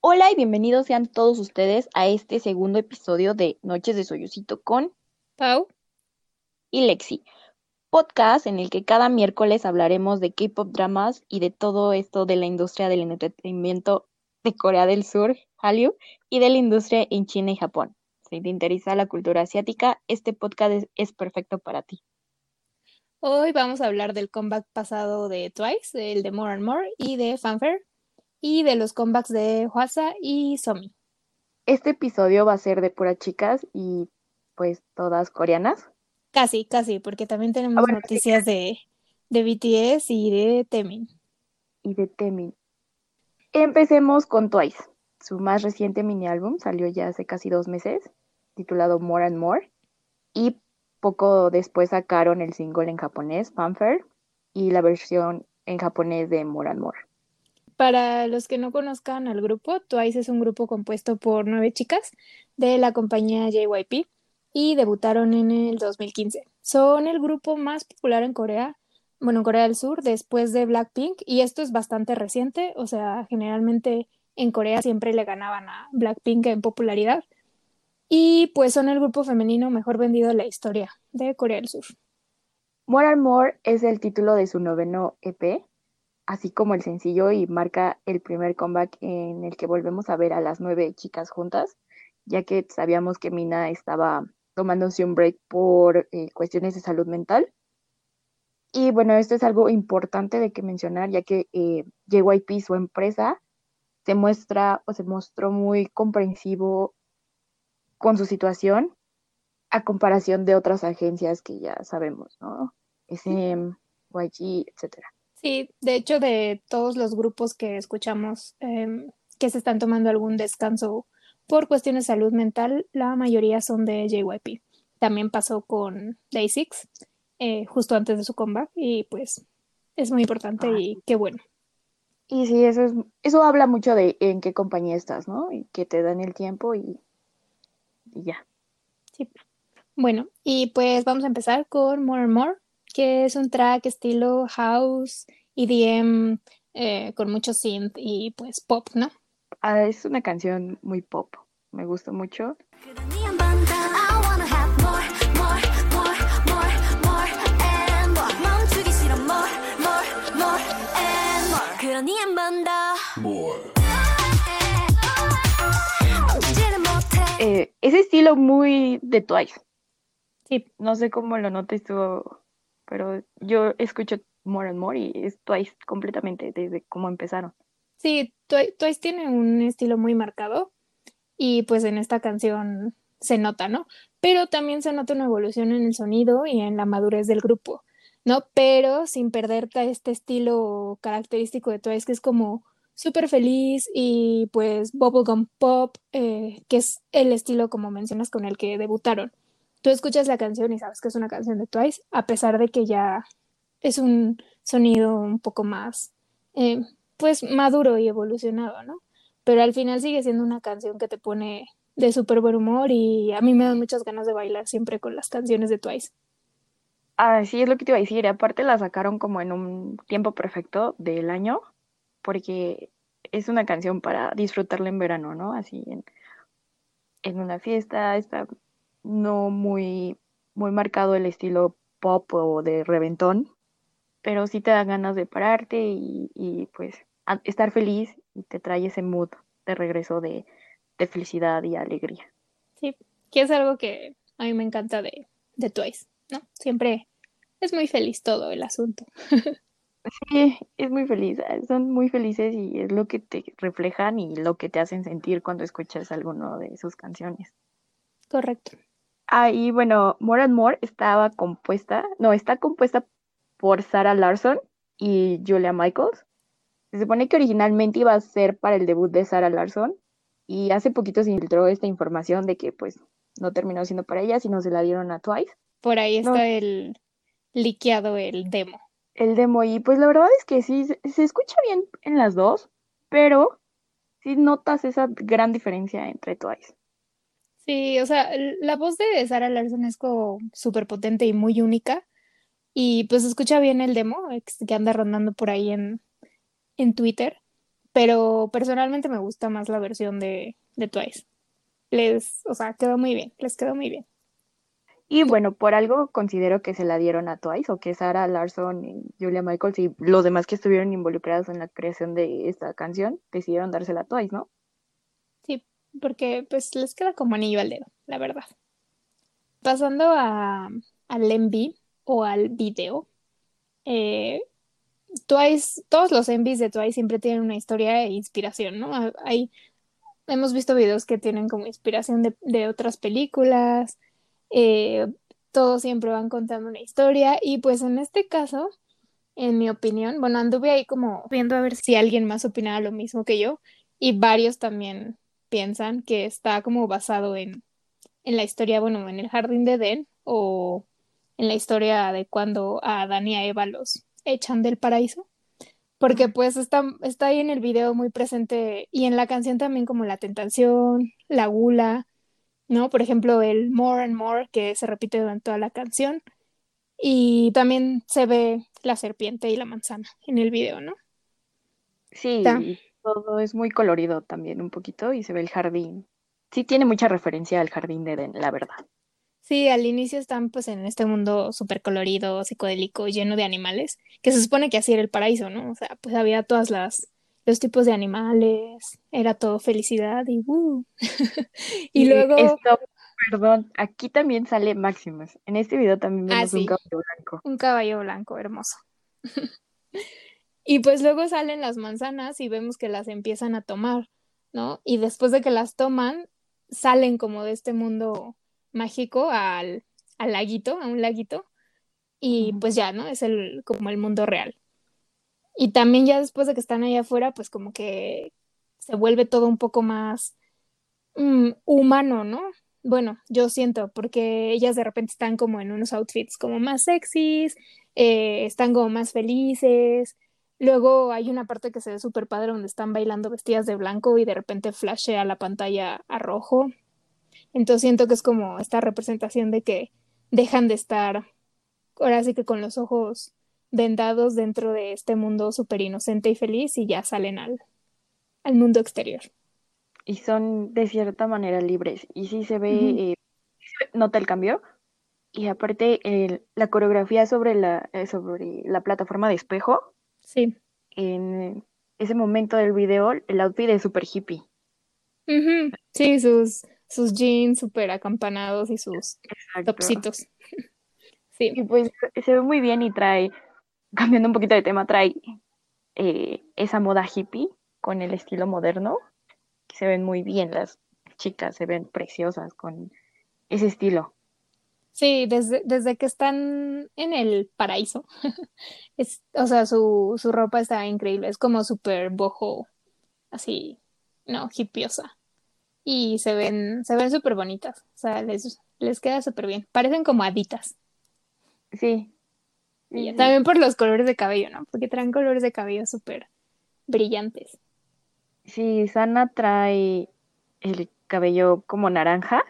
Hola y bienvenidos sean todos ustedes a este segundo episodio de Noches de Soyucito con Pau y Lexi, podcast en el que cada miércoles hablaremos de K-pop dramas y de todo esto de la industria del entretenimiento de Corea del Sur, Hallyu, y de la industria en China y Japón. Si te interesa la cultura asiática, este podcast es, es perfecto para ti. Hoy vamos a hablar del comeback pasado de Twice, el de More and More y de Fanfare, y de los comebacks de Hwasa y Somi. Este episodio va a ser de puras chicas y pues todas coreanas. Casi, casi, porque también tenemos bueno, noticias de, de BTS y de Temin. y de Temin. Empecemos con Twice. Su más reciente mini álbum salió ya hace casi dos meses, titulado More and More, y poco después sacaron el single en japonés, Fanfare, y la versión en japonés de More and More. Para los que no conozcan al grupo, Twice es un grupo compuesto por nueve chicas de la compañía JYP y debutaron en el 2015. Son el grupo más popular en Corea, bueno, en Corea del Sur, después de Blackpink, y esto es bastante reciente, o sea, generalmente en Corea siempre le ganaban a Blackpink en popularidad. Y pues son el grupo femenino mejor vendido en la historia de Corea del Sur. More and More es el título de su noveno EP, así como el sencillo, y marca el primer comeback en el que volvemos a ver a las nueve chicas juntas, ya que sabíamos que Mina estaba tomándose un break por eh, cuestiones de salud mental. Y bueno, esto es algo importante de que mencionar, ya que eh, JYP, su empresa, se muestra o se mostró muy comprensivo con su situación a comparación de otras agencias que ya sabemos, ¿no? SM, YG, etcétera. Sí, de hecho, de todos los grupos que escuchamos em, que se están tomando algún descanso por cuestiones de salud mental, la mayoría son de JYP. También pasó con Day6, eh, justo antes de su comeback, y pues es muy importante Ah. y qué bueno. Y sí, eso es, eso habla mucho de en qué compañía estás, ¿no? Y que te dan el tiempo y, y ya. Sí. Bueno, y pues vamos a empezar con More and More, que es un track estilo house, EDM, con mucho synth y pues pop, ¿no? Es una canción muy pop, me gusta mucho. Eh, ese estilo muy de Twice. Sí. No sé cómo lo notas tú pero yo escucho More and More y es Twice completamente desde cómo empezaron. sí, Twi- Twice tiene un estilo muy marcado y pues en esta canción se nota, ¿no? Pero también se nota una evolución en el sonido y en la madurez del grupo, ¿no? Pero sin perder este estilo característico de Twice que es como súper feliz y pues bubblegum pop, eh, que es el estilo como mencionas con el que debutaron. Tú escuchas la canción y sabes que es una canción de Twice, a pesar de que ya es un sonido un poco más, eh, pues maduro y evolucionado, ¿no? Pero al final sigue siendo una canción que te pone de súper buen humor y a mí me dan muchas ganas de bailar siempre con las canciones de Twice. Ah, sí, es lo que te iba a decir. Aparte la sacaron como en un tiempo perfecto del año, porque es una canción para disfrutarla en verano, ¿no? Así en, en una fiesta, está no muy, muy marcado el estilo pop o de reventón, pero sí te dan ganas de pararte y, y, pues a- estar feliz y te trae ese mood de regreso de, de felicidad y alegría. Sí, que es algo que a mí me encanta de, de Twice, ¿no? Siempre es muy feliz todo el asunto. Sí, es muy feliz, son muy felices y es lo que te reflejan y lo que te hacen sentir cuando escuchas alguno de sus canciones. Correcto. Ah, y bueno, More and More estaba compuesta, no, está compuesta por Sarah Larson y Julia Michaels. Se supone que originalmente iba a ser para el debut de Sarah Larson y hace poquito se filtró esta información de que pues no terminó siendo para ella, sino se la dieron a Twice. Por ahí No. está el liqueado, el demo. el demo y pues la verdad es que sí, se, se escucha bien en las dos, pero sí notas esa gran diferencia entre Twice. Sí, o sea, la voz de Sarah Larson es como súper potente y muy única. Y pues escucha bien el demo que anda rondando por ahí en, en Twitter. pero personalmente me gusta más la versión de, de Twice. Les, o sea, quedó muy bien, les quedó muy bien. Y bueno, por algo considero que se la dieron a Twice o que Sarah Larson y Julia Michaels y los demás que estuvieron involucrados en la creación de esta canción decidieron dársela a Twice, ¿no? Porque pues les queda como anillo al dedo, la verdad. Pasando a, al MV o al video, eh, Twice, todos los MVs de Twice siempre tienen una historia e inspiración, ¿no? Hay, hemos visto videos que tienen como inspiración de, de otras películas, eh, todos siempre van contando una historia y pues en este caso, en mi opinión, bueno, anduve ahí como viendo a ver si alguien más opinaba lo mismo que yo y varios también piensan que está como basado en, en la historia, bueno, en el jardín de Edén o en la historia de cuando a Adán y a Eva los echan del paraíso. Porque pues está, está ahí en el video muy presente y en la canción también como la tentación, la gula, ¿no? Por ejemplo, el more and more que se repite durante toda la canción. Y también se ve la serpiente y la manzana en el video, ¿no? Sí, todo es muy colorido también un poquito y se ve el jardín. Sí tiene mucha referencia al jardín de Eden, la verdad. Sí, al inicio están pues en este mundo súper colorido, psicodélico, lleno de animales, que se supone que así era el paraíso, ¿no? O sea, pues había todas las los tipos de animales, era todo felicidad y uh. y, luego esto, perdón, aquí también sale Maximus. En este video también ah, vemos un caballo blanco. Un caballo blanco hermoso. y pues luego salen las manzanas y vemos que las empiezan a tomar, ¿no? Y después de que las toman, salen como de este mundo mágico al, al laguito, a un laguito, y pues ya, ¿no? Es el, como el mundo real. Y también ya después de que están allá afuera, pues como que se vuelve todo un poco más mm, humano, ¿no? Bueno, yo siento, porque ellas de repente están como en unos outfits como más sexys, eh, están como más felices. Luego hay una parte que se ve súper padre donde están bailando vestidas de blanco y de repente flashea la pantalla a rojo. Entonces siento que es como esta representación de que dejan de estar ahora sí que con los ojos vendados dentro de este mundo súper inocente y feliz y ya salen al, al mundo exterior. Y son de cierta manera libres. Y sí se ve, eh, nota el cambio. Y aparte, la coreografía sobre la, eh, sobre la plataforma de espejo. Sí. En ese momento del video, el outfit es súper hippie. Sí, sus, sus jeans súper acampanados y sus topsitos. Sí. Y pues se ve muy bien y trae cambiando un poquito de tema, trae eh, esa moda hippie con el estilo moderno, que se ven muy bien las chicas, se ven preciosas con ese estilo. Sí, desde, desde que están en el paraíso, es, o sea, su, su ropa está increíble, es como súper bojo, así, no, hippiosa. Y se ven, se ven súper bonitas, o sea, les, les queda súper bien, parecen como haditas. Sí, también por los colores de cabello, ¿no? Porque traen colores de cabello súper brillantes. Sí, Sana trae el cabello como naranja.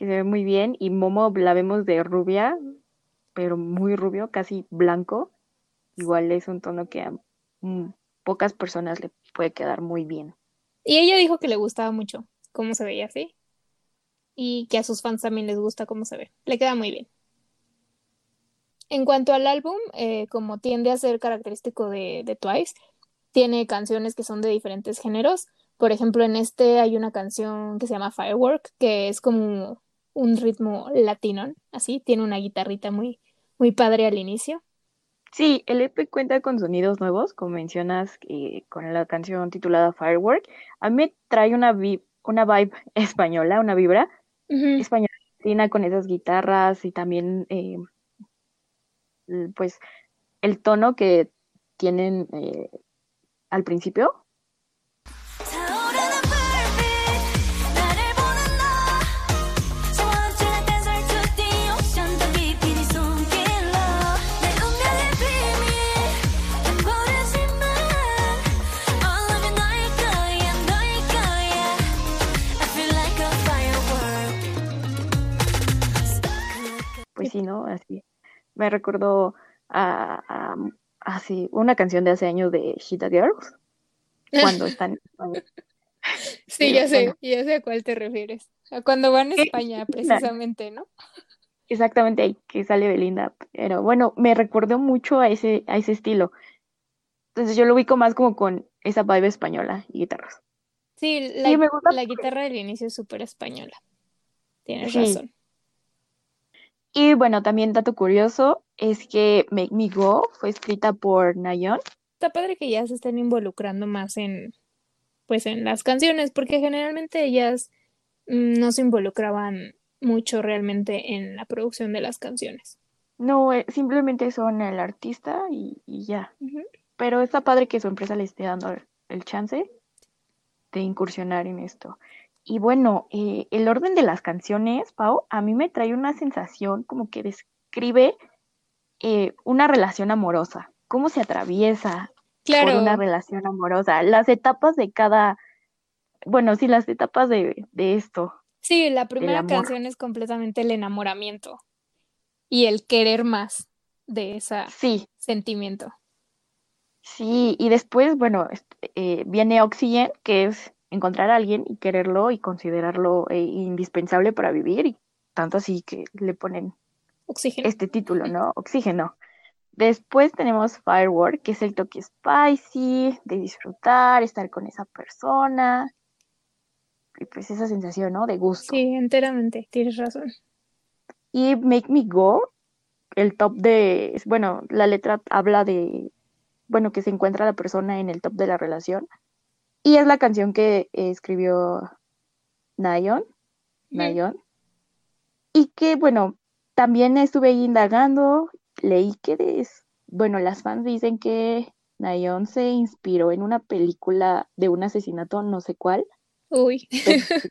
Que se ve muy bien. Y Momo la vemos de rubia, pero muy rubio, casi blanco. Igual es un tono que a pocas personas le puede quedar muy bien. Y ella dijo que le gustaba mucho cómo se veía así. Y que a sus fans también les gusta cómo se ve. Le queda muy bien. En cuanto al álbum, eh, como tiende a ser característico de, de, Twice, tiene canciones que son de diferentes géneros. Por ejemplo, en este hay una canción que se llama Firework, que es como un ritmo latino, así, tiene una guitarrita muy, muy padre al inicio. Sí, el EP cuenta con sonidos nuevos, como mencionas, eh, con la canción titulada Firework. A mí me trae una, una vibe española, una vibra española con esas guitarras y también eh, pues el tono que tienen eh, al principio. Me recordó a, así una canción de hace años de Shita Girls, cuando están. sí, ya sé, ya sé a cuál te refieres. A cuando van a España, precisamente, ¿no? Exactamente ahí que sale Belinda. Pero bueno, me recordó mucho a ese, a ese estilo. Entonces yo lo ubico más como con esa vibe española y guitarras. Sí, Sí, la, me gusta. la guitarra del inicio es súper española. Tienes Sí. razón. Y bueno, también dato curioso es que Make Me Go fue escrita por Nayeon. Está padre que ya se estén involucrando más en, pues, en las canciones, porque generalmente ellas mm, no se involucraban mucho realmente en la producción de las canciones. No, eh, simplemente son el artista y, y ya. Pero está padre que su empresa le esté dando el chance de incursionar en esto. Y bueno, eh, el orden de las canciones, Pau, a mí me trae una sensación como que describe eh, una relación amorosa, cómo se atraviesa por una Claro, relación amorosa, las etapas de cada, bueno, sí, las etapas de, de esto, sí, la primera canción es completamente el enamoramiento y el querer más de ese Sí, sentimiento. sí, y después, bueno, este, eh, viene Oxygen, que es encontrar a alguien y quererlo y considerarlo eh, indispensable para vivir, y tanto así que le ponen Oxígeno. este título, ¿no? Oxígeno. Después tenemos Firework, que es el toque spicy, de disfrutar, estar con esa persona, y pues esa sensación, ¿no? De gusto. Sí, enteramente, tienes razón. Y Make Me Go, el top de, bueno, la letra habla de, bueno, que se encuentra la persona en el top de la relación. Y es la canción que escribió Nayeon, Nayeon. Y que, bueno, también estuve ahí indagando, leí que, des- bueno, las fans dicen que Nayeon se inspiró en una película de un asesinato, no sé cuál. Uy, pero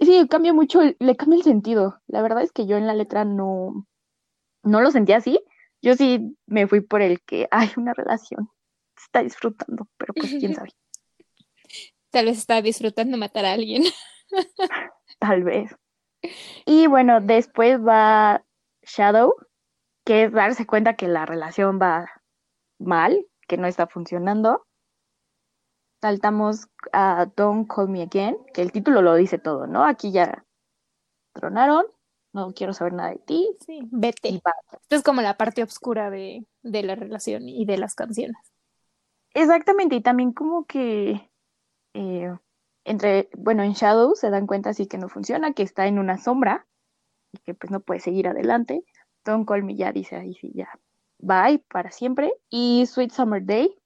sí, cambia mucho, le cambia el sentido. La verdad es que yo en la letra no, no lo sentía así. Yo sí me fui por el que hay una relación, se está disfrutando, pero pues quién sabe, tal vez estaba disfrutando matar a alguien. tal vez. Y bueno, después va Shadow, que es darse cuenta que la relación va mal, que no está funcionando. Saltamos a Don't Call Me Again, que el título lo dice todo, ¿no? Aquí ya tronaron, no quiero saber nada de ti. Sí, vete. va. Esta es como la parte oscura de, de la relación y de las canciones. Exactamente, y también como que eh, entre, bueno, en Shadow se dan cuenta así que no funciona, que está en una sombra y que pues no puede seguir adelante. Don't Call Me ya dice ahí sí, ya, bye para siempre. Y Sweet Summer Day,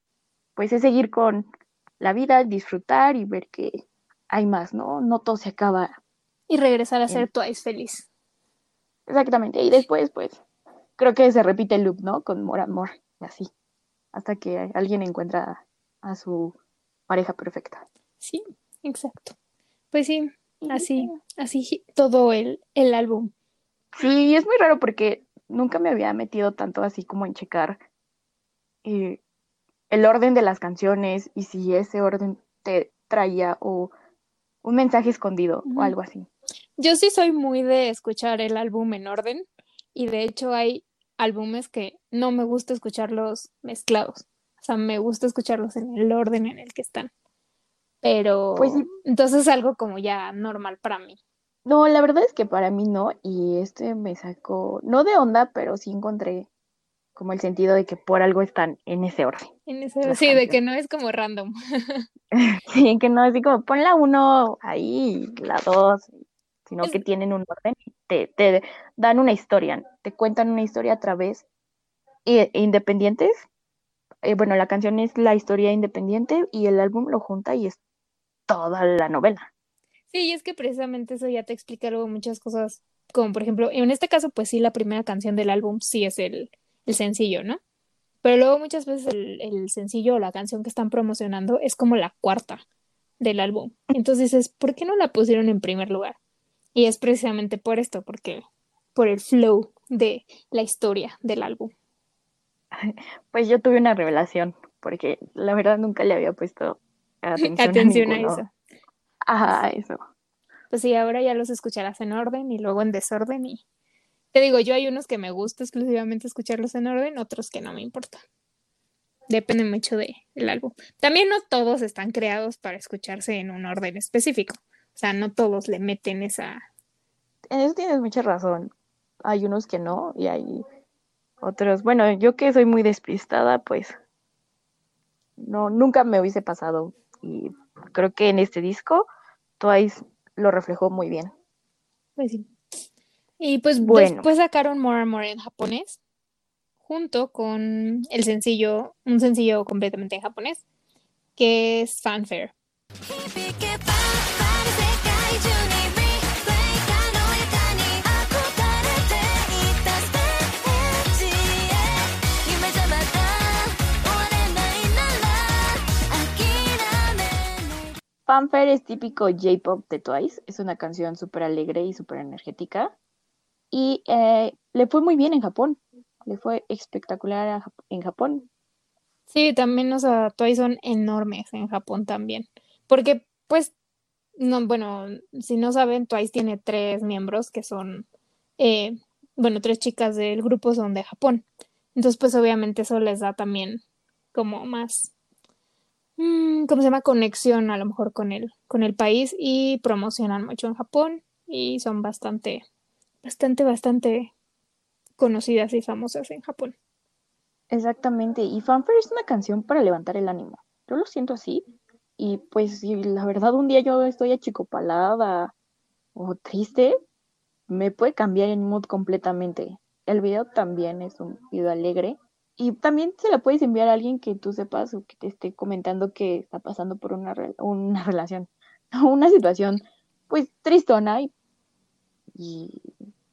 pues es seguir con la vida, disfrutar y ver que hay más, ¿no? No todo se acaba Y regresar a en... ser Twice feliz. Exactamente, y después pues creo que se repite el loop, ¿no? Con More and More, y así, hasta que alguien encuentra a su pareja perfecta. Sí, exacto. Pues sí, así, así todo el, el álbum. Sí, es muy raro porque nunca me había metido tanto así como en checar eh, el orden de las canciones y si ese orden te traía o un mensaje escondido o algo así. Yo sí soy muy de escuchar el álbum en orden y de hecho hay álbumes que no me gusta escucharlos mezclados. O sea, me gusta escucharlos en el orden en el que están. Pero Pues sí, entonces es algo como ya normal para mí. no, la verdad es que para mí no, y este me sacó, no de onda, pero sí encontré como el sentido de que por algo están en ese orden En ese, las sí, de que canciones. no es como random. Sí, que no así como pon la uno ahí, la dos, sino Es, que tienen un orden y te, te dan una historia, te cuentan una historia a través e- independientes. Eh, bueno, la canción es la historia independiente y el álbum lo junta y es toda la novela. sí, y es que precisamente eso ya te explica luego muchas cosas, como por ejemplo, en este caso, pues sí, la primera canción del álbum sí es el, el sencillo, ¿no? Pero luego muchas veces el, el sencillo o la canción que están promocionando es como la cuarta del álbum. Entonces dices, ¿por qué no la pusieron en primer lugar? Y es precisamente por esto, porque por el flow de la historia del álbum. Pues yo tuve una revelación, porque la verdad nunca le había puesto atención a Atención a ninguno. eso. Ajá, eso. Pues sí, ahora ya los escucharás en orden y luego en desorden y te digo, yo hay unos que me gusta exclusivamente escucharlos en orden, otros que no me importan. depende mucho del álbum. También no todos están creados para escucharse en un orden específico. O sea, no todos le meten esa... En eso tienes mucha razón. Hay unos que no y hay otros. Bueno, yo que soy muy despistada, pues no, nunca me hubiese pasado. Y creo que en este disco Twice lo reflejó muy bien. Pues sí. Y pues después sacaron More and More en japonés, junto con el sencillo, un sencillo completamente en japonés, que es Fanfare. Fanfare es típico J-pop de Twice, es una canción súper alegre y súper energética. Y eh, le fue muy bien en Japón, le fue espectacular en Japón. Sí, también, o sea, Twice son enormes en Japón también. Porque, pues, no, bueno, si no saben, Twice tiene tres miembros que son, eh, bueno, tres chicas del grupo son de Japón. Entonces, pues, obviamente eso les da también como más ¿cómo se llama? Conexión a lo mejor con el, con el país y promocionan mucho en Japón y son bastante, bastante, bastante conocidas y famosas en Japón. Exactamente, y Fanfare es una canción para levantar el ánimo. Yo lo siento así. Y pues si la verdad un día yo estoy achicopalada o triste, me puede cambiar el mood completamente. El video también es un video alegre y también se la puedes enviar a alguien que tú sepas o que te esté comentando que está pasando por una, una relación, una situación pues tristona y, y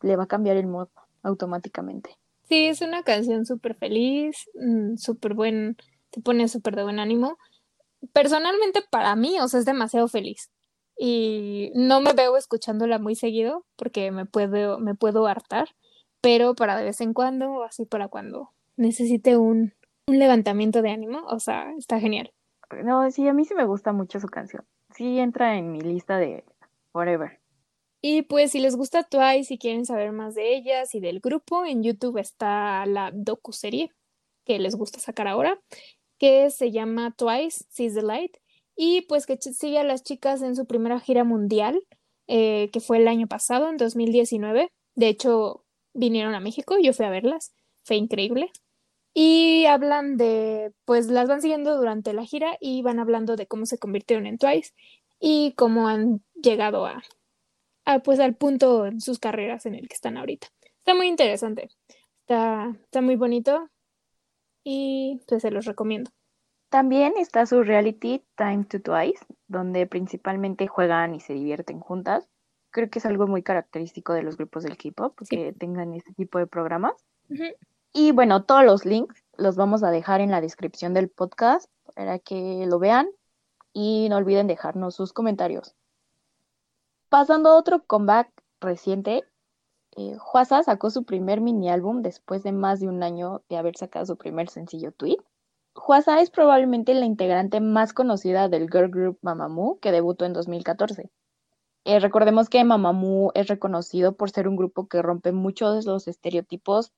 le va a cambiar el mood automáticamente. Sí, es una canción súper feliz, mm, súper buen, te pone súper de buen ánimo. Personalmente para mí, o sea, es demasiado feliz. Y no me veo escuchándola muy seguido porque me puedo, me puedo hartar, pero para de vez en cuando, así para cuando necesite un, levantamiento de ánimo, o sea, está genial. No, sí, a mí sí me gusta mucho su canción. Sí entra en mi lista de Forever. Y pues si les gusta Twice, si quieren saber más de ellas y del grupo, en YouTube está la docu-serie que les gusta sacar ahora, que se llama Twice, Sees the Light, y pues que sigue a las chicas en su primera gira mundial, eh, que fue el año pasado, en 2019. De hecho, vinieron a México, yo fui a verlas, fue increíble. Y hablan de, pues las van siguiendo durante la gira y van hablando de cómo se convirtieron en Twice y cómo han llegado a, pues al punto en sus carreras en el que están ahorita. Está muy interesante, está, está muy bonito y pues se los recomiendo. También está su reality Time to Twice, donde principalmente juegan y se divierten juntas. Creo que es algo muy característico de los grupos del K-pop, que tengan este tipo de programas. Y bueno, todos los links los vamos a dejar en la descripción del podcast para que lo vean y no olviden dejarnos sus comentarios. Pasando a otro comeback reciente, eh, Huasa sacó su primer mini álbum después de más de un año de haber sacado su primer sencillo tweet. Huasa es probablemente la integrante más conocida del girl group Mamamoo que debutó en 2014. Eh, recordemos que Mamamoo es reconocido por ser un grupo que rompe muchos de los estereotipos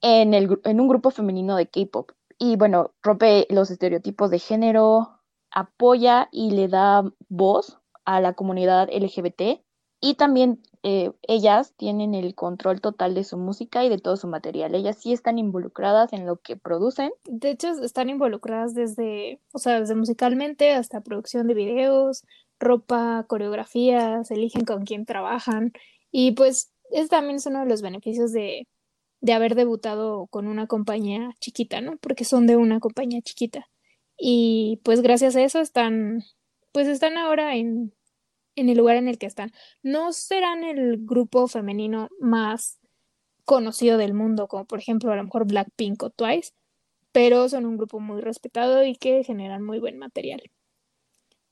en, un grupo femenino de K-pop. Y bueno, rompe los estereotipos de género, apoya y le da voz a la comunidad LGBT y también eh, ellas tienen el control total de su música y de todo su material. Ellas sí están involucradas en lo que producen. De hecho, están involucradas desde, o sea, desde musicalmente hasta producción de videos, ropa, coreografías, eligen con quién trabajan y pues es también es uno de los beneficios de, de haber debutado con una compañía chiquita, ¿no? Porque son de una compañía chiquita. Y pues gracias a eso están, pues están ahora en, en el lugar en el que están. No serán el grupo femenino más conocido del mundo, como por ejemplo a lo mejor Blackpink o Twice, pero son un grupo muy respetado y que generan muy buen material.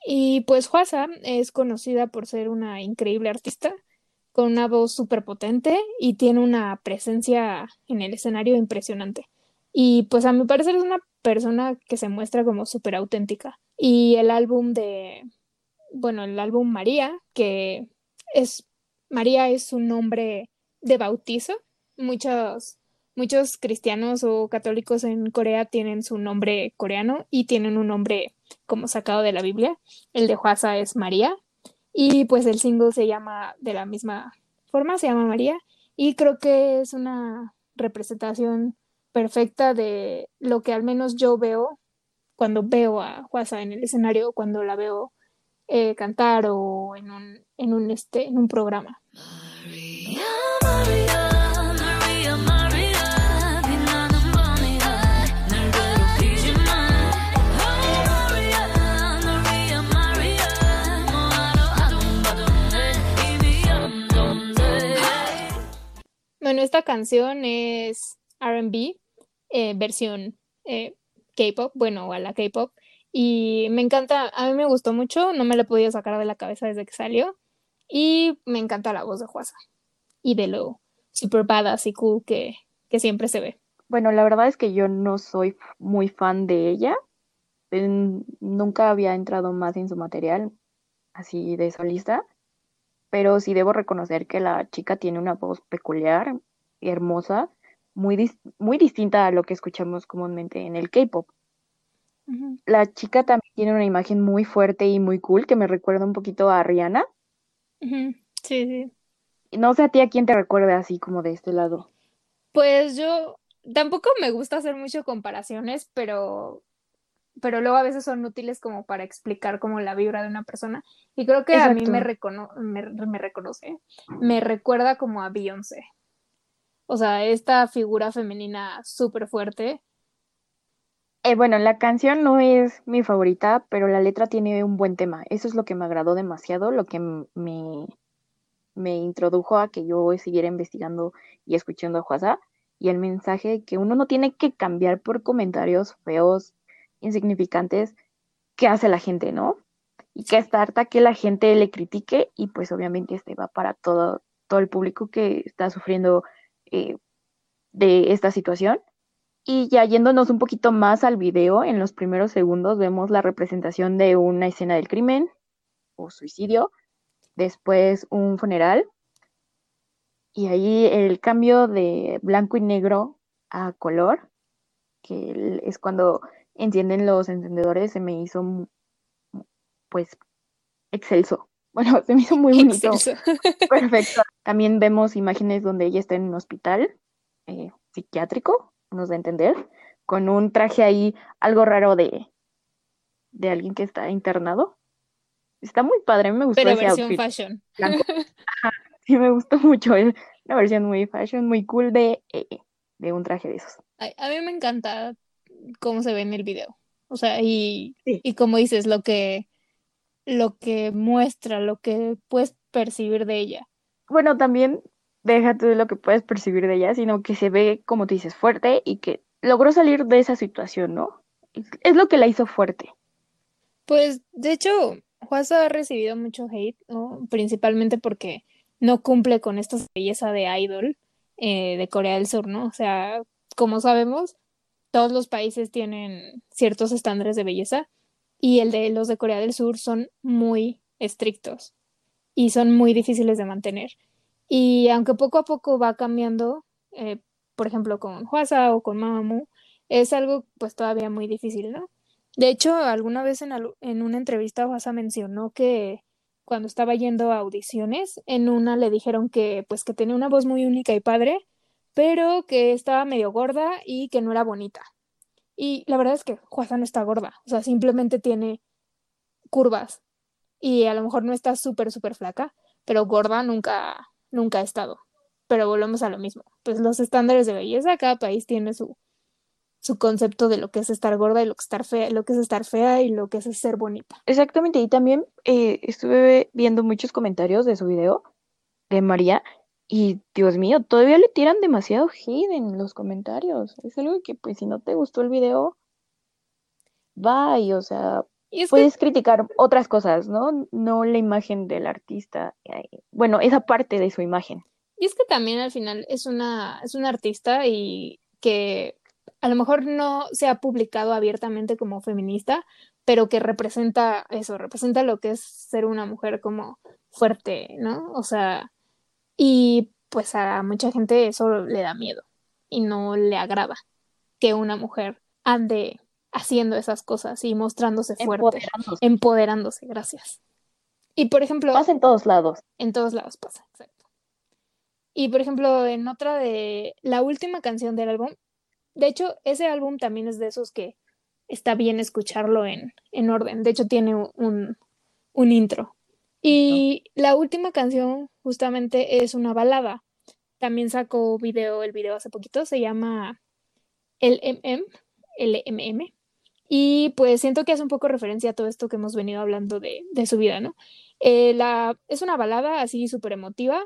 Y pues Huasa es conocida por ser una increíble artista con una voz súper potente y tiene una presencia en el escenario impresionante. Y pues a mi parecer es una persona que se muestra como súper auténtica. Y el álbum de, bueno, el álbum María, que es, María es un nombre de bautizo. Muchos muchos cristianos o católicos en Corea tienen su nombre coreano y tienen un nombre como sacado de la Biblia. El de Hwasa es María y pues el single se llama de la misma forma, se llama María y creo que es una representación perfecta de lo que al menos yo veo cuando veo a Hwasa en el escenario, cuando la veo eh, cantar o en un, en un, este, en un programa. Bueno, esta canción es RB, eh, versión eh, K-pop, bueno, a la K-pop. Y me encanta, a mí me gustó mucho, no me la podido sacar de la cabeza desde que salió. Y me encanta la voz de Juasa y de lo super badass y cool que, que siempre se ve. Bueno, la verdad es que yo no soy muy fan de ella. Nunca había entrado más en su material, así de solista pero sí debo reconocer que la chica tiene una voz peculiar, hermosa, muy, muy distinta a lo que escuchamos comúnmente en el K-pop. La chica también tiene una imagen muy fuerte y muy cool que me recuerda un poquito a Rihanna. Sí, sí. No sé a ti a quién te recuerda así como de este lado. Pues yo tampoco me gusta hacer mucho comparaciones, pero pero luego a veces son útiles como para explicar como la vibra de una persona. Y creo que a mí me, me, reconoce, me recuerda como a Beyoncé. O sea, esta figura femenina súper fuerte. Eh, bueno, la canción no es mi favorita, pero la letra tiene un buen tema. Eso es lo que me agradó demasiado, lo que me, me introdujo a que yo siguiera investigando y escuchando a Juasa. Y el mensaje que uno no tiene que cambiar por comentarios feos insignificantes que hace la gente, ¿no? Y que está harta que la gente le critique y pues obviamente este va para todo, todo el público que está sufriendo eh, de esta situación. Y ya yéndonos un poquito más al video, en los primeros segundos vemos la representación de una escena del crimen o suicidio, después un funeral, y ahí el cambio de blanco y negro a color, que es cuando encienden los encendedores, se me hizo pues excelso. Bueno, se me hizo muy bonito. Perfecto. También vemos imágenes donde ella está en un hospital eh, psiquiátrico, nos da a entender, con un traje ahí algo raro de, de alguien que está internado. Está muy padre, me gustó Pero versión fashion. sí, me gustó mucho. Es una versión muy fashion, muy cool de, eh, de un traje de esos. a mí me encanta cómo se ve en el video. O sea, y, y como dices, lo que, lo que muestra, lo que puedes percibir de ella. Bueno, también déjate de lo que puedes percibir de ella, sino que se ve, como te dices, fuerte y que logró salir de esa situación, ¿no? Es lo que la hizo fuerte. Pues, de hecho, Juasa ha recibido mucho hate, principalmente porque no cumple con esta belleza de idol eh, de Corea del Sur, ¿no? O sea, como sabemos, todos los países tienen ciertos estándares de belleza y el de los de Corea del Sur son muy estrictos y son muy difíciles de mantener. Y aunque poco a poco va cambiando, eh, por ejemplo con Hwasa o con Mamamoo, es algo pues todavía muy difícil, ¿no? De hecho, alguna vez en, una entrevista Hwasa mencionó que cuando estaba yendo a audiciones, en una le dijeron que pues que tenía una voz muy única y padre, pero que estaba medio gorda y que no era bonita. Y la verdad es que Juaza no está gorda, o sea, simplemente tiene curvas y a lo mejor no está súper, súper flaca, pero gorda nunca, nunca ha estado. Pero volvemos a lo mismo, pues los estándares de belleza, cada país tiene su, su concepto de lo que es estar gorda y lo que, estar fea, lo que es estar fea y lo que es ser bonita. Exactamente, y también eh, estuve viendo muchos comentarios de su video de María y Dios mío, todavía le tiran demasiado hate en los comentarios. Es algo que, pues, si no te gustó el video, bye. O sea, puedes criticar otras cosas, ¿no? No la imagen del artista. Eh, bueno, esa parte de su imagen. Y es que también al final es una, es una artista y que a lo mejor no se ha publicado abiertamente como feminista, pero que representa eso, representa lo que es ser una mujer como fuerte, ¿no? O sea, y pues a mucha gente eso le da miedo. y no le agrada que una mujer ande haciendo esas cosas y mostrándose fuerte, Empoderándose. empoderándose, gracias. Y por ejemplo, Pasa en todos lados. en todos lados pasa, exacto. Y por ejemplo, en otra de la última canción del álbum, de hecho, ese álbum también es de esos que está bien escucharlo en, en orden. De hecho, tiene un, un intro. Y la última canción justamente es una balada. También sacó video, el video hace poquito, se llama El MM, LMM. Y pues siento que hace un poco referencia a todo esto que hemos venido hablando de, de su vida, ¿no? Eh, la, es una balada así súper emotiva.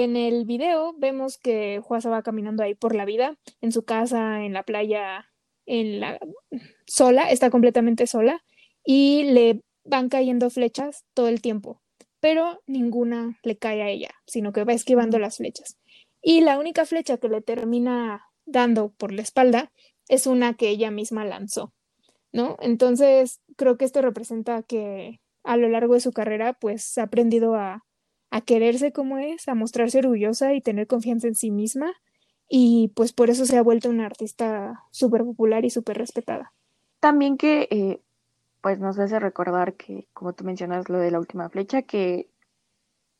Y en el video vemos que Juasa va caminando ahí por la vida, en su casa, en la playa, en la sola, está completamente sola, y le van cayendo flechas todo el tiempo, pero ninguna le cae a ella, sino que va esquivando las flechas. Y la única flecha que le termina dando por la espalda es una que ella misma lanzó, ¿no? Entonces, creo que esto representa que a lo largo de su carrera, pues ha aprendido a a quererse como es, a mostrarse orgullosa y tener confianza en sí misma. Y pues por eso se ha vuelto una artista súper popular y súper respetada. También que, eh, pues nos hace recordar que, como tú mencionas, lo de la última flecha, que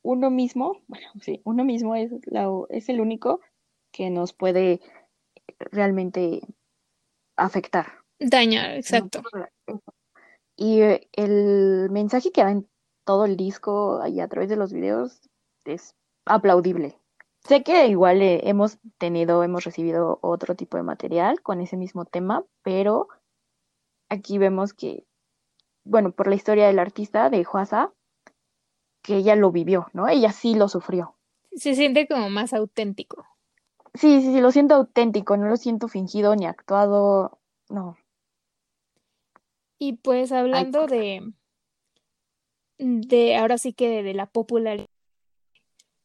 uno mismo, bueno, sí, uno mismo es, la, es el único que nos puede realmente afectar. Dañar, exacto. Y eh, el mensaje que da en todo el disco y a través de los videos es aplaudible. Sé que igual eh, hemos tenido, hemos recibido otro tipo de material con ese mismo tema, pero aquí vemos que, bueno, por la historia del artista, de Juasa, que ella lo vivió, ¿no? Ella sí lo sufrió. Se siente como más auténtico. Sí, sí, sí, lo siento auténtico, no lo siento fingido ni actuado, no. Y pues hablando de, de ahora sí que de, la popularidad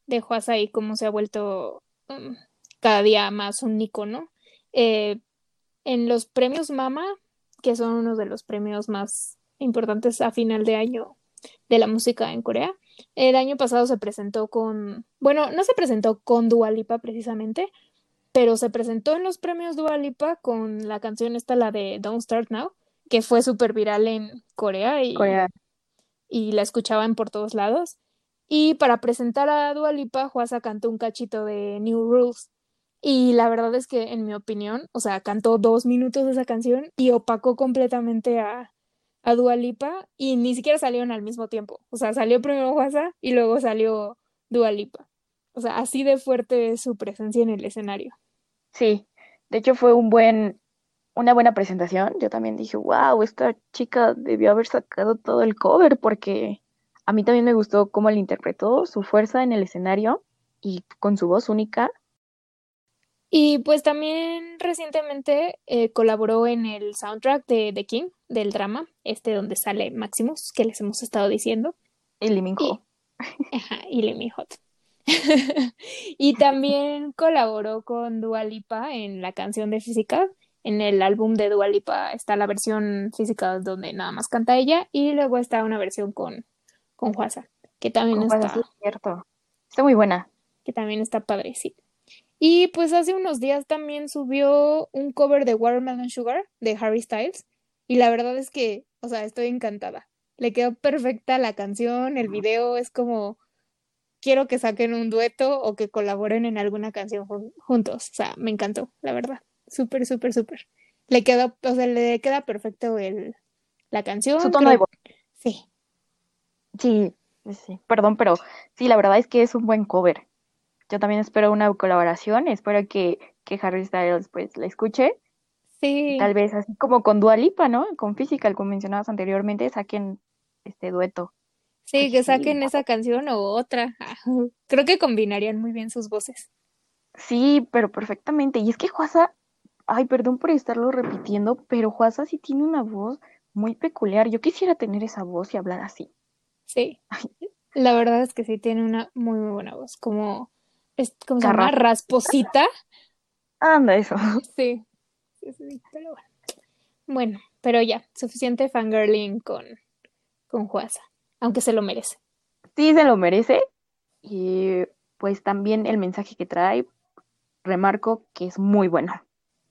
de Juasa y cómo se ha vuelto um, cada día más un icono. Eh, en los premios Mama, que son uno de los premios más importantes a final de año de la música en Corea, el año pasado se presentó con, bueno, no se presentó con Dua Lipa precisamente, pero se presentó en los premios Dua Lipa con la canción esta, la de Don't Start Now, que fue súper viral en Corea y, Corea. Y la escuchaban por todos lados. Y para presentar a Dua Lipa, Juasa cantó un cachito de New Rules. Y la verdad es que, en mi opinión, o sea, cantó dos minutos de esa canción y opacó completamente a, a y ni siquiera salieron al mismo tiempo. O sea, salió primero Juasa y luego salió Dua Lipa. O sea, así de fuerte es su presencia en el escenario. Sí, de hecho fue un buen, una buena presentación. Yo también dije, wow, esta chica debió haber sacado todo el cover porque a mí también me gustó cómo la interpretó, su fuerza en el escenario y con su voz única. Y pues también recientemente eh, colaboró en el soundtrack de The King, del drama, este donde sale Maximus, que les hemos estado diciendo. Y Lee. Ajá, y Lee y también colaboró con Dua Lipa en la canción de Physical. En el álbum de Dua Lipa está la versión Physical donde nada más canta ella y luego está una versión con, con Juasa, que también Con está, sí, cierto. Está muy buena. que también está padre, sí. Y pues hace unos días también subió un cover de Watermelon Sugar de Harry Styles y la verdad es que, o sea, estoy encantada. Le quedó perfecta la canción, el video es como quiero que saquen un dueto o que colaboren en alguna canción jun- juntos. O sea, me encantó, la verdad. Súper, súper, súper. Le quedó, o sea, le queda perfecto el, la canción. Su tono de voz. Sí, Sí, sí. Perdón, pero sí, la verdad es que es un buen cover. Yo también espero una colaboración, espero que, que Harry Styles pues la escuche. sí. Tal vez así como con Dua Lipa, ¿no? Con Physical, como mencionabas anteriormente, saquen este dueto. Sí, que Sí. saquen esa canción o otra. Creo que combinarían muy bien sus voces. Sí, pero perfectamente. Y es que Juasa, ay, perdón por estarlo repitiendo, pero Juasa sí tiene una voz muy peculiar. Yo quisiera tener esa voz y hablar así. Sí, la verdad es que sí tiene una muy, muy buena voz, como, es, ¿cómo se llama? Rasposita. Anda, eso. Sí, sí, sí, pero bueno. Bueno, pero ya, suficiente fangirling con, con Juasa, aunque se lo merece. Sí, se lo merece. Y pues también el mensaje que trae, remarco que es muy bueno.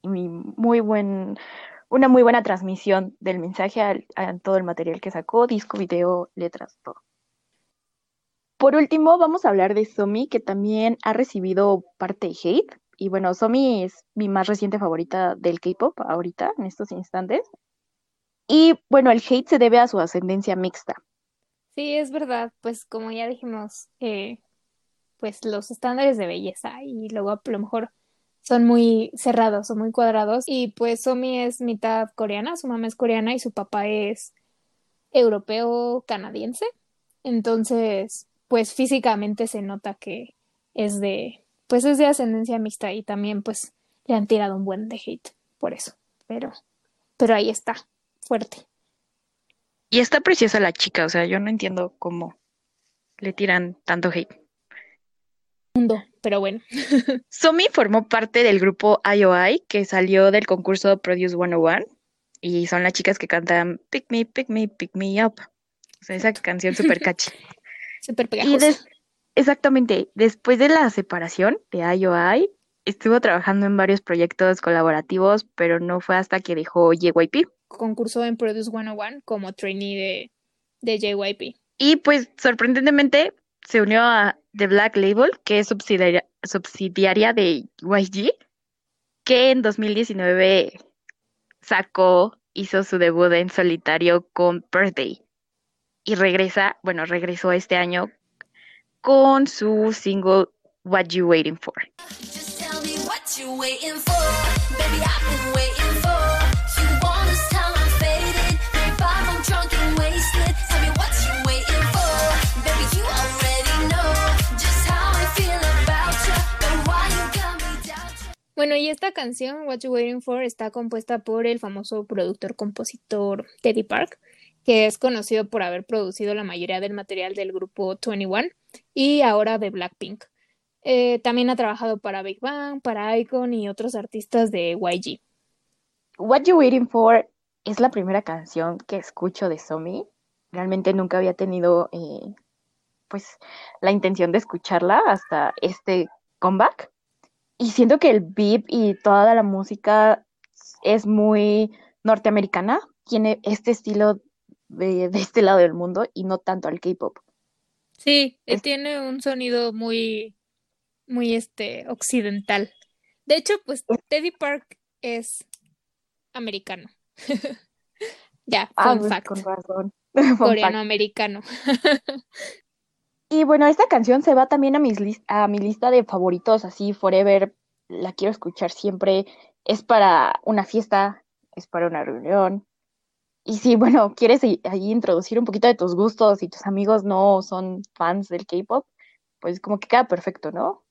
Una muy buena transmisión del mensaje a, a todo el material que sacó, disco, video, letras, todo. Por último, vamos a hablar de Somi, que también ha recibido parte de hate. Y bueno, Somi es mi más reciente favorita del K-pop ahorita, en estos instantes. Y bueno, el hate se debe a su ascendencia mixta. Sí, es verdad, pues como ya dijimos, eh, pues los estándares de belleza y luego a lo mejor son muy cerrados o muy cuadrados. Y pues Somi es mitad coreana, su mamá es coreana y su papá es europeo canadiense. Entonces, pues físicamente se nota que es de, pues es de ascendencia mixta y también pues le han tirado un buen de hate por eso. Pero, pero ahí está, fuerte. Y está preciosa la chica, o sea, yo no entiendo cómo le tiran tanto hate. Mundo, pero bueno. Somi formó parte del grupo IOI que salió del concurso Produce 101 y son las chicas que cantan Pick Me, Pick Me, Pick Me Up. O sea, esa canción súper catchy. Súper pegajosa. exactamente, después de la separación de IOI, estuvo trabajando en varios proyectos colaborativos, pero no fue hasta que dejó JYP. Concursó en Produce 101 como trainee de, de JYP. Y pues sorprendentemente se unió a The Black Label, que es subsidiaria, subsidiaria de YG, que en 2019 sacó, hizo su debut en solitario con Birthday. Y regresa, bueno, regresó este año con su single What You Waiting For. Waiting for. Bueno, y esta canción, What You Waiting For, está compuesta por el famoso productor-compositor Teddy Park, que es conocido por haber producido la mayoría del material del grupo 21 y ahora de Blackpink. Eh, también ha trabajado para Big Bang, para Icon y otros artistas de YG. What You Waiting For es la primera canción que escucho de Somi. Realmente nunca había tenido eh, pues la intención de escucharla hasta este comeback. Y siento que el beat y toda la música es muy norteamericana. Tiene este estilo de, de este lado del mundo y no tanto al K-pop. Sí, Es- tiene un sonido muy, muy este, occidental. De hecho, pues Teddy Park es americano. Ya, Ah, fun pues, fact. con razón. Coreano-americano. Y bueno, esta canción se va también a, mis lis- a mi lista de favoritos, así, Forever, la quiero escuchar siempre, es para una fiesta, es para una reunión. Y si, bueno, quieres ahí introducir un poquito de tus gustos y tus amigos no son fans del K-pop, pues como que queda perfecto, ¿no?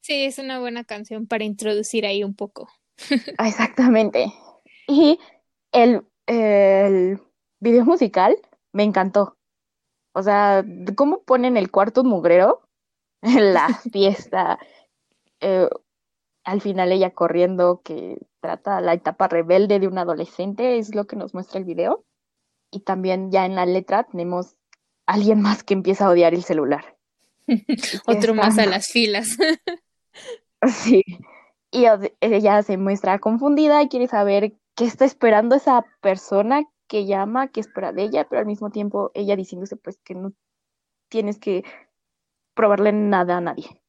Sí, es una buena canción para introducir ahí un poco. ah, exactamente. Y el, el video musical me encantó. O sea, cómo ponen el cuarto mugrero en la fiesta. eh, al final ella corriendo, que trata la etapa rebelde de un adolescente, es lo que nos muestra el video. Y también ya en la letra tenemos a alguien más que empieza a odiar el celular. Otro más a las filas. Sí. Y ella se muestra confundida y quiere saber qué está esperando esa persona que llama, qué espera de ella, pero al mismo tiempo ella diciéndose pues que no tienes que probarle nada a nadie.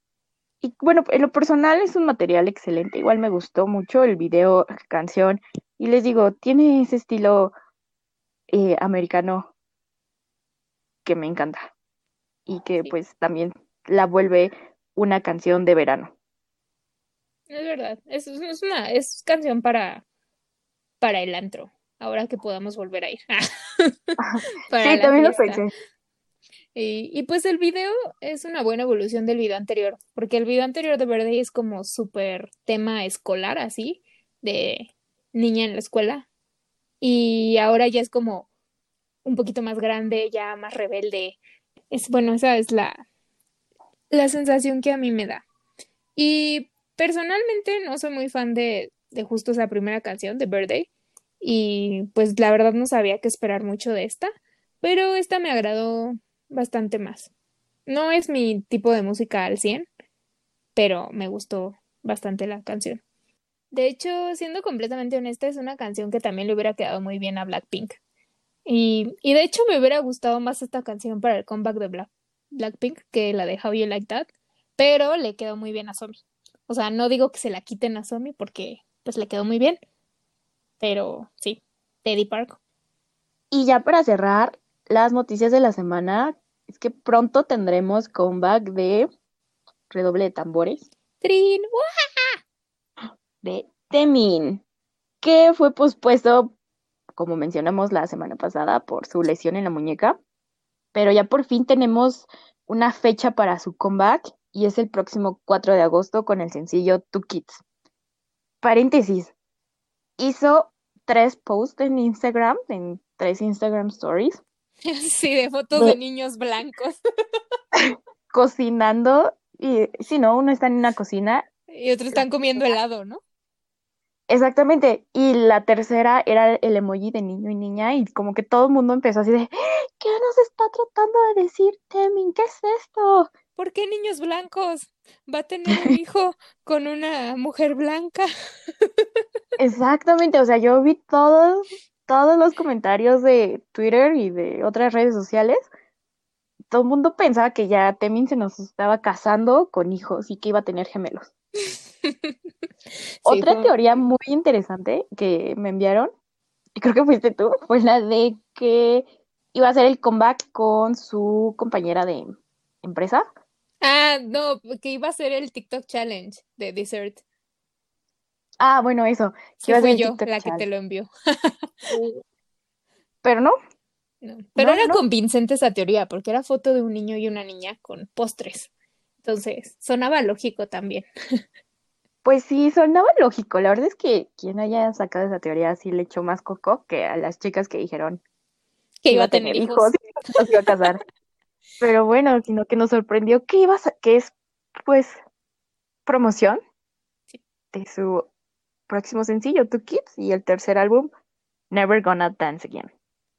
Y bueno, en lo personal es un material excelente, igual me gustó mucho el video, la canción, y les digo, tiene ese estilo eh, americano que me encanta y que Sí. pues también la vuelve una canción de verano. Es verdad, es, es una es canción para, para el antro, ahora que podamos volver a ir. Para Sí, también lo fiesta. pensé. Y, y pues el video es una buena evolución del video anterior, porque el video anterior de Verde es como súper tema escolar, así, de niña en la escuela. Y ahora ya es como un poquito más grande, ya más rebelde. Es bueno, esa es la, la sensación que a mí me da. Y personalmente no soy muy fan de, de justo esa primera canción de Birthday. Y pues la verdad no sabía qué esperar mucho de esta, pero esta me agradó bastante más. No es mi tipo de música al 100, pero me gustó bastante la canción. De hecho, siendo completamente honesta, es una canción que también le hubiera quedado muy bien a Blackpink. Y, y de hecho me hubiera gustado más esta canción para el comeback de Black, Blackpink que la de How You Like That, pero le quedó muy bien a Somi. O sea, no digo que se la quiten a Somi porque pues le quedó muy bien, pero sí, Teddy Park. Y ya para cerrar, las noticias de la semana es que pronto tendremos comeback de redoble de tambores Trin, de Temin, que fue pospuesto, como mencionamos la semana pasada, por su lesión en la muñeca, pero ya por fin tenemos una fecha para su comeback y es el próximo 4 de agosto con el sencillo Two Kids. Paréntesis, hizo tres posts en Instagram, en tres Instagram stories, Sí, de fotos De- de niños blancos. cocinando y si no, uno está en una cocina Y otros están comiendo helado, ¿no? Exactamente, y la tercera era el emoji de niño y niña y como que todo el mundo empezó así de, "¡Ah! ¿qué nos está tratando de decir Temin? ¿Qué es esto? ¿Por qué niños blancos? Va a tener un hijo con una mujer blanca. Exactamente, o sea, yo vi todos, todos los comentarios de Twitter y de otras redes sociales. Todo el mundo pensaba que ya Temin se nos estaba casando con hijos y que iba a tener gemelos. Sí, Otra fue- teoría muy interesante que me enviaron, y creo que fuiste tú, fue la de que iba a hacer el comeback con su compañera de empresa. Ah, no, que iba a ser el TikTok Challenge de Dessert. Ah, bueno, eso, Sí, fui yo TikTok la que te lo envió. Pero no, No, Pero No, era no. convincente esa teoría, porque era foto de un niño y una niña con postres. Entonces, sonaba lógico también. pues sí, sonaba lógico. La verdad es que quien haya sacado esa teoría sí le echó más coco que a las chicas que dijeron Que iba a tener hijos. y no se iba a casar. Pero bueno, sino que nos sorprendió que iba a, que es pues promoción Sí. de su próximo sencillo, Two Kids, y el tercer álbum, Never Gonna Dance Again.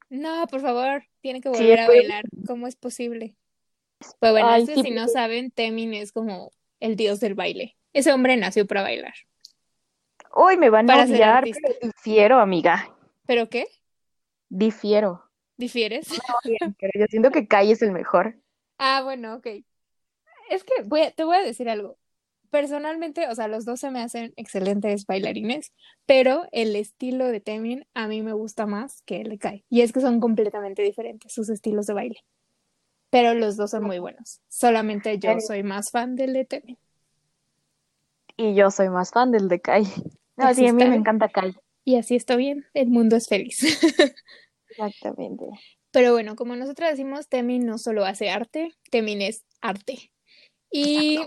No, por favor, tiene que Sí, volver a pues. bailar. ¿Cómo es posible? Pues bueno, Ay, sí, si no saben, Temin es como el dios del baile. Ese hombre nació para bailar. Hoy me van a odiar, pero difiero, amiga. ¿Pero qué? Difiero. ¿Difieres? Pero yo siento que Kai es el mejor. Ah, bueno, ok. Es que voy a- te voy a decir algo. Personalmente, o sea, los dos se me hacen excelentes bailarines, pero el estilo de Temin a mí me gusta más que el de Kai. Y es que son completamente diferentes sus estilos de baile. Pero los dos son muy buenos. Solamente yo soy más fan del de Temin. Y yo soy más fan del de Kai. No, Así sí, a mí me encanta Kai. Y así está bien, el mundo es feliz. Exactamente. Pero bueno, como nosotros decimos, Temin no solo hace arte, Temin es arte. Y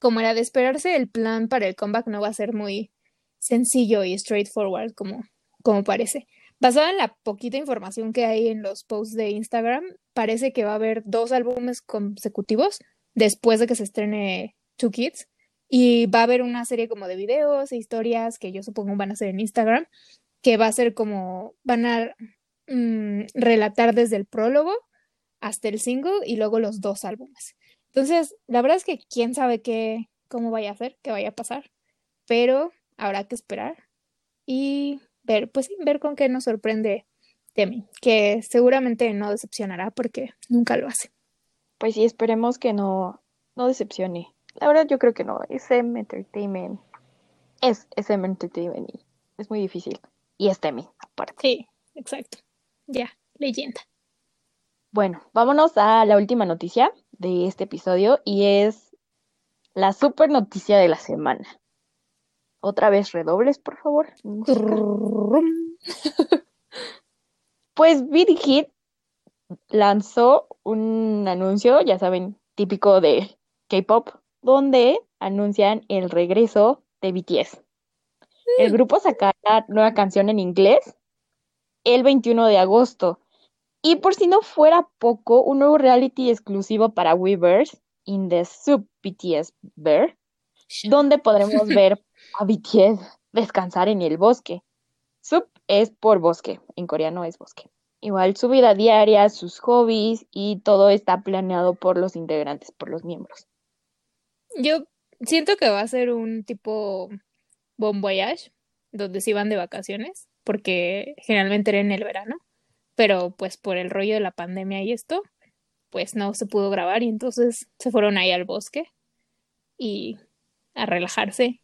como era de esperarse, el plan para el comeback no va a ser muy sencillo y straightforward como, como parece. Basado en la poquita información que hay en los posts de Instagram, parece que va a haber dos álbumes consecutivos después de que se estrene Two Kids. Y va a haber una serie como de videos e historias que yo supongo van a ser en Instagram, que va a ser como, van a mm, relatar desde el prólogo hasta el single y luego los dos álbumes. Entonces, la verdad es que quién sabe qué, cómo vaya a ser, qué vaya a pasar, pero habrá que esperar y ver, pues ver con qué nos sorprende Demi, que seguramente no decepcionará porque nunca lo hace. Pues sí, esperemos que no, no decepcione. La verdad yo creo que no. SM Entertainment es SM Entertainment y es muy difícil. Y es Temi, aparte. Sí, exacto. Ya, leyenda. Bueno, vámonos a la última noticia de este episodio y es la super noticia de la semana. Otra vez redobles, por favor. Pues Beat Hit lanzó un anuncio, ya saben, típico de K-pop, donde anuncian el regreso de BTS. El grupo sacará nueva canción en inglés el 21 de agosto. Y por si no fuera poco, un nuevo reality exclusivo para Weavers in the Sub BTS Bear, donde podremos ver a BTS descansar en el bosque. Sub es por bosque, en coreano es bosque. Igual su vida diaria, sus hobbies y todo está planeado por los integrantes, por los miembros. Yo siento que va a ser un tipo Bon Voyage, donde se iban de vacaciones, porque generalmente era en el verano, pero pues por el rollo de la pandemia y esto, pues no se pudo grabar y entonces se fueron ahí al bosque y a relajarse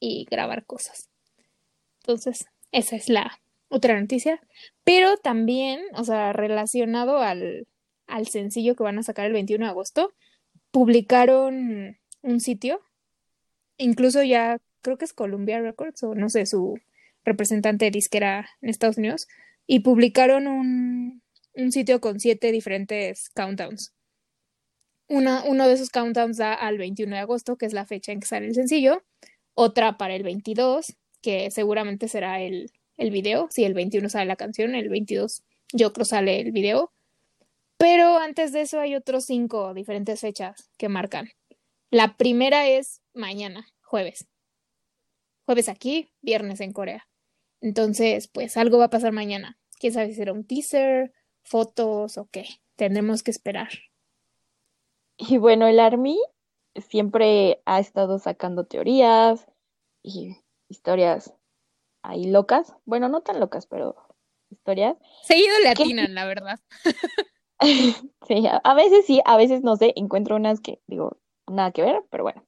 y grabar cosas. Entonces, esa es la otra noticia. Pero también, o sea, relacionado al, al sencillo que van a sacar el 21 de agosto, publicaron un sitio, incluso ya creo que es Columbia Records o no sé, su representante de disquera en Estados Unidos, y publicaron un, sitio con siete diferentes countdowns. Una, uno de esos countdowns da al 21 de agosto, que es la fecha en que sale el sencillo, otra para el 22, que seguramente será el, el video, si el 21 sale la canción, el 22 yo creo sale el video, pero antes de eso hay otros cinco diferentes fechas que marcan. La primera es mañana, jueves. Jueves aquí, viernes en Corea. Entonces, pues algo va a pasar mañana. Quién sabe si será un teaser, fotos o qué. Tendremos que esperar. Y bueno, el Army siempre ha estado sacando teorías y historias ahí locas. Bueno, no tan locas, pero historias. Seguido le atinan, la verdad. sí, a veces sí, a veces no sé, encuentro unas que digo, nada que ver, pero bueno.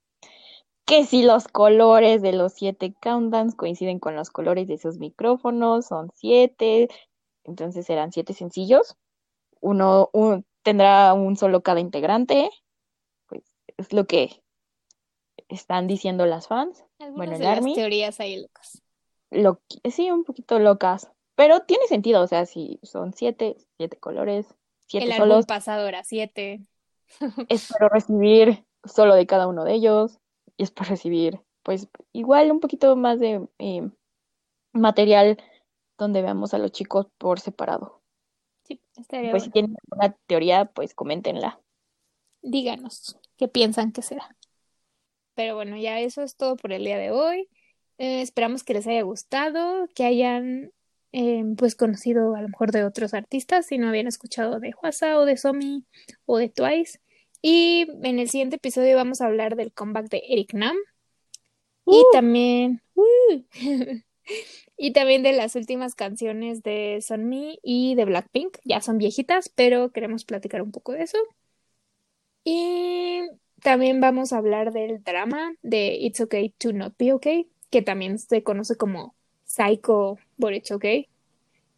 Que si los colores de los siete countdowns coinciden con los colores de sus micrófonos, son siete, entonces serán siete sencillos. Uno, un- tendrá un solo cada integrante, pues es lo que están diciendo las fans. Algunas Bueno, el de las teorías ahí locas. Lo, sí, un poquito locas, pero tiene sentido, o sea, si son siete, siete colores, siete El álbum solos, pasado era siete. espero recibir solo de cada uno de ellos y espero recibir, pues, igual un poquito más de eh, material donde veamos a los chicos por separado. Sí, estaría Pues si tienen alguna teoría, pues coméntenla. Díganos qué piensan que será. Pero bueno, ya eso es todo por el día de hoy. Eh, esperamos que les haya gustado, que hayan eh, pues conocido a lo mejor de otros artistas si no habían escuchado de Hwasa o de Somi o de Twice. Y en el siguiente episodio vamos a hablar del comeback de Eric Nam y ¡Uh! también ¡uh! y también de las últimas canciones de Sunmi y de Blackpink. Ya son viejitas, pero queremos platicar un poco de eso. Y también vamos a hablar del drama de It's Okay to Not Be Okay, que también se conoce como Psycho But It's Okay.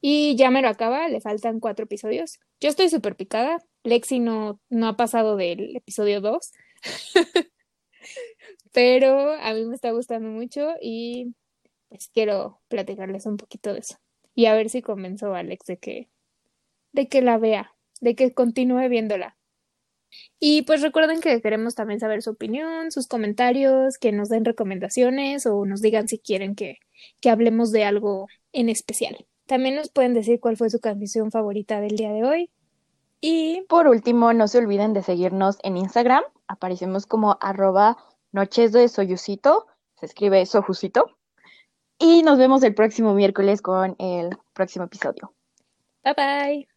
Y ya me lo acaba, le faltan cuatro episodios. Yo estoy súper picada. Lexi no, no ha pasado del episodio 2. Pero a mí me está gustando mucho y pues quiero platicarles un poquito de eso. Y a ver si convenzo a Alex de que, de que la vea, de que continúe viéndola. Y pues recuerden que queremos también saber su opinión, sus comentarios, que nos den recomendaciones o nos digan si quieren que, que hablemos de algo en especial. También nos pueden decir cuál fue su canción favorita del día de hoy. Y Por último, no se olviden de seguirnos en Instagram. Aparecemos como arroba noches de soyucito. Se escribe sojucito. Y nos vemos el próximo miércoles con el próximo episodio. bye bye.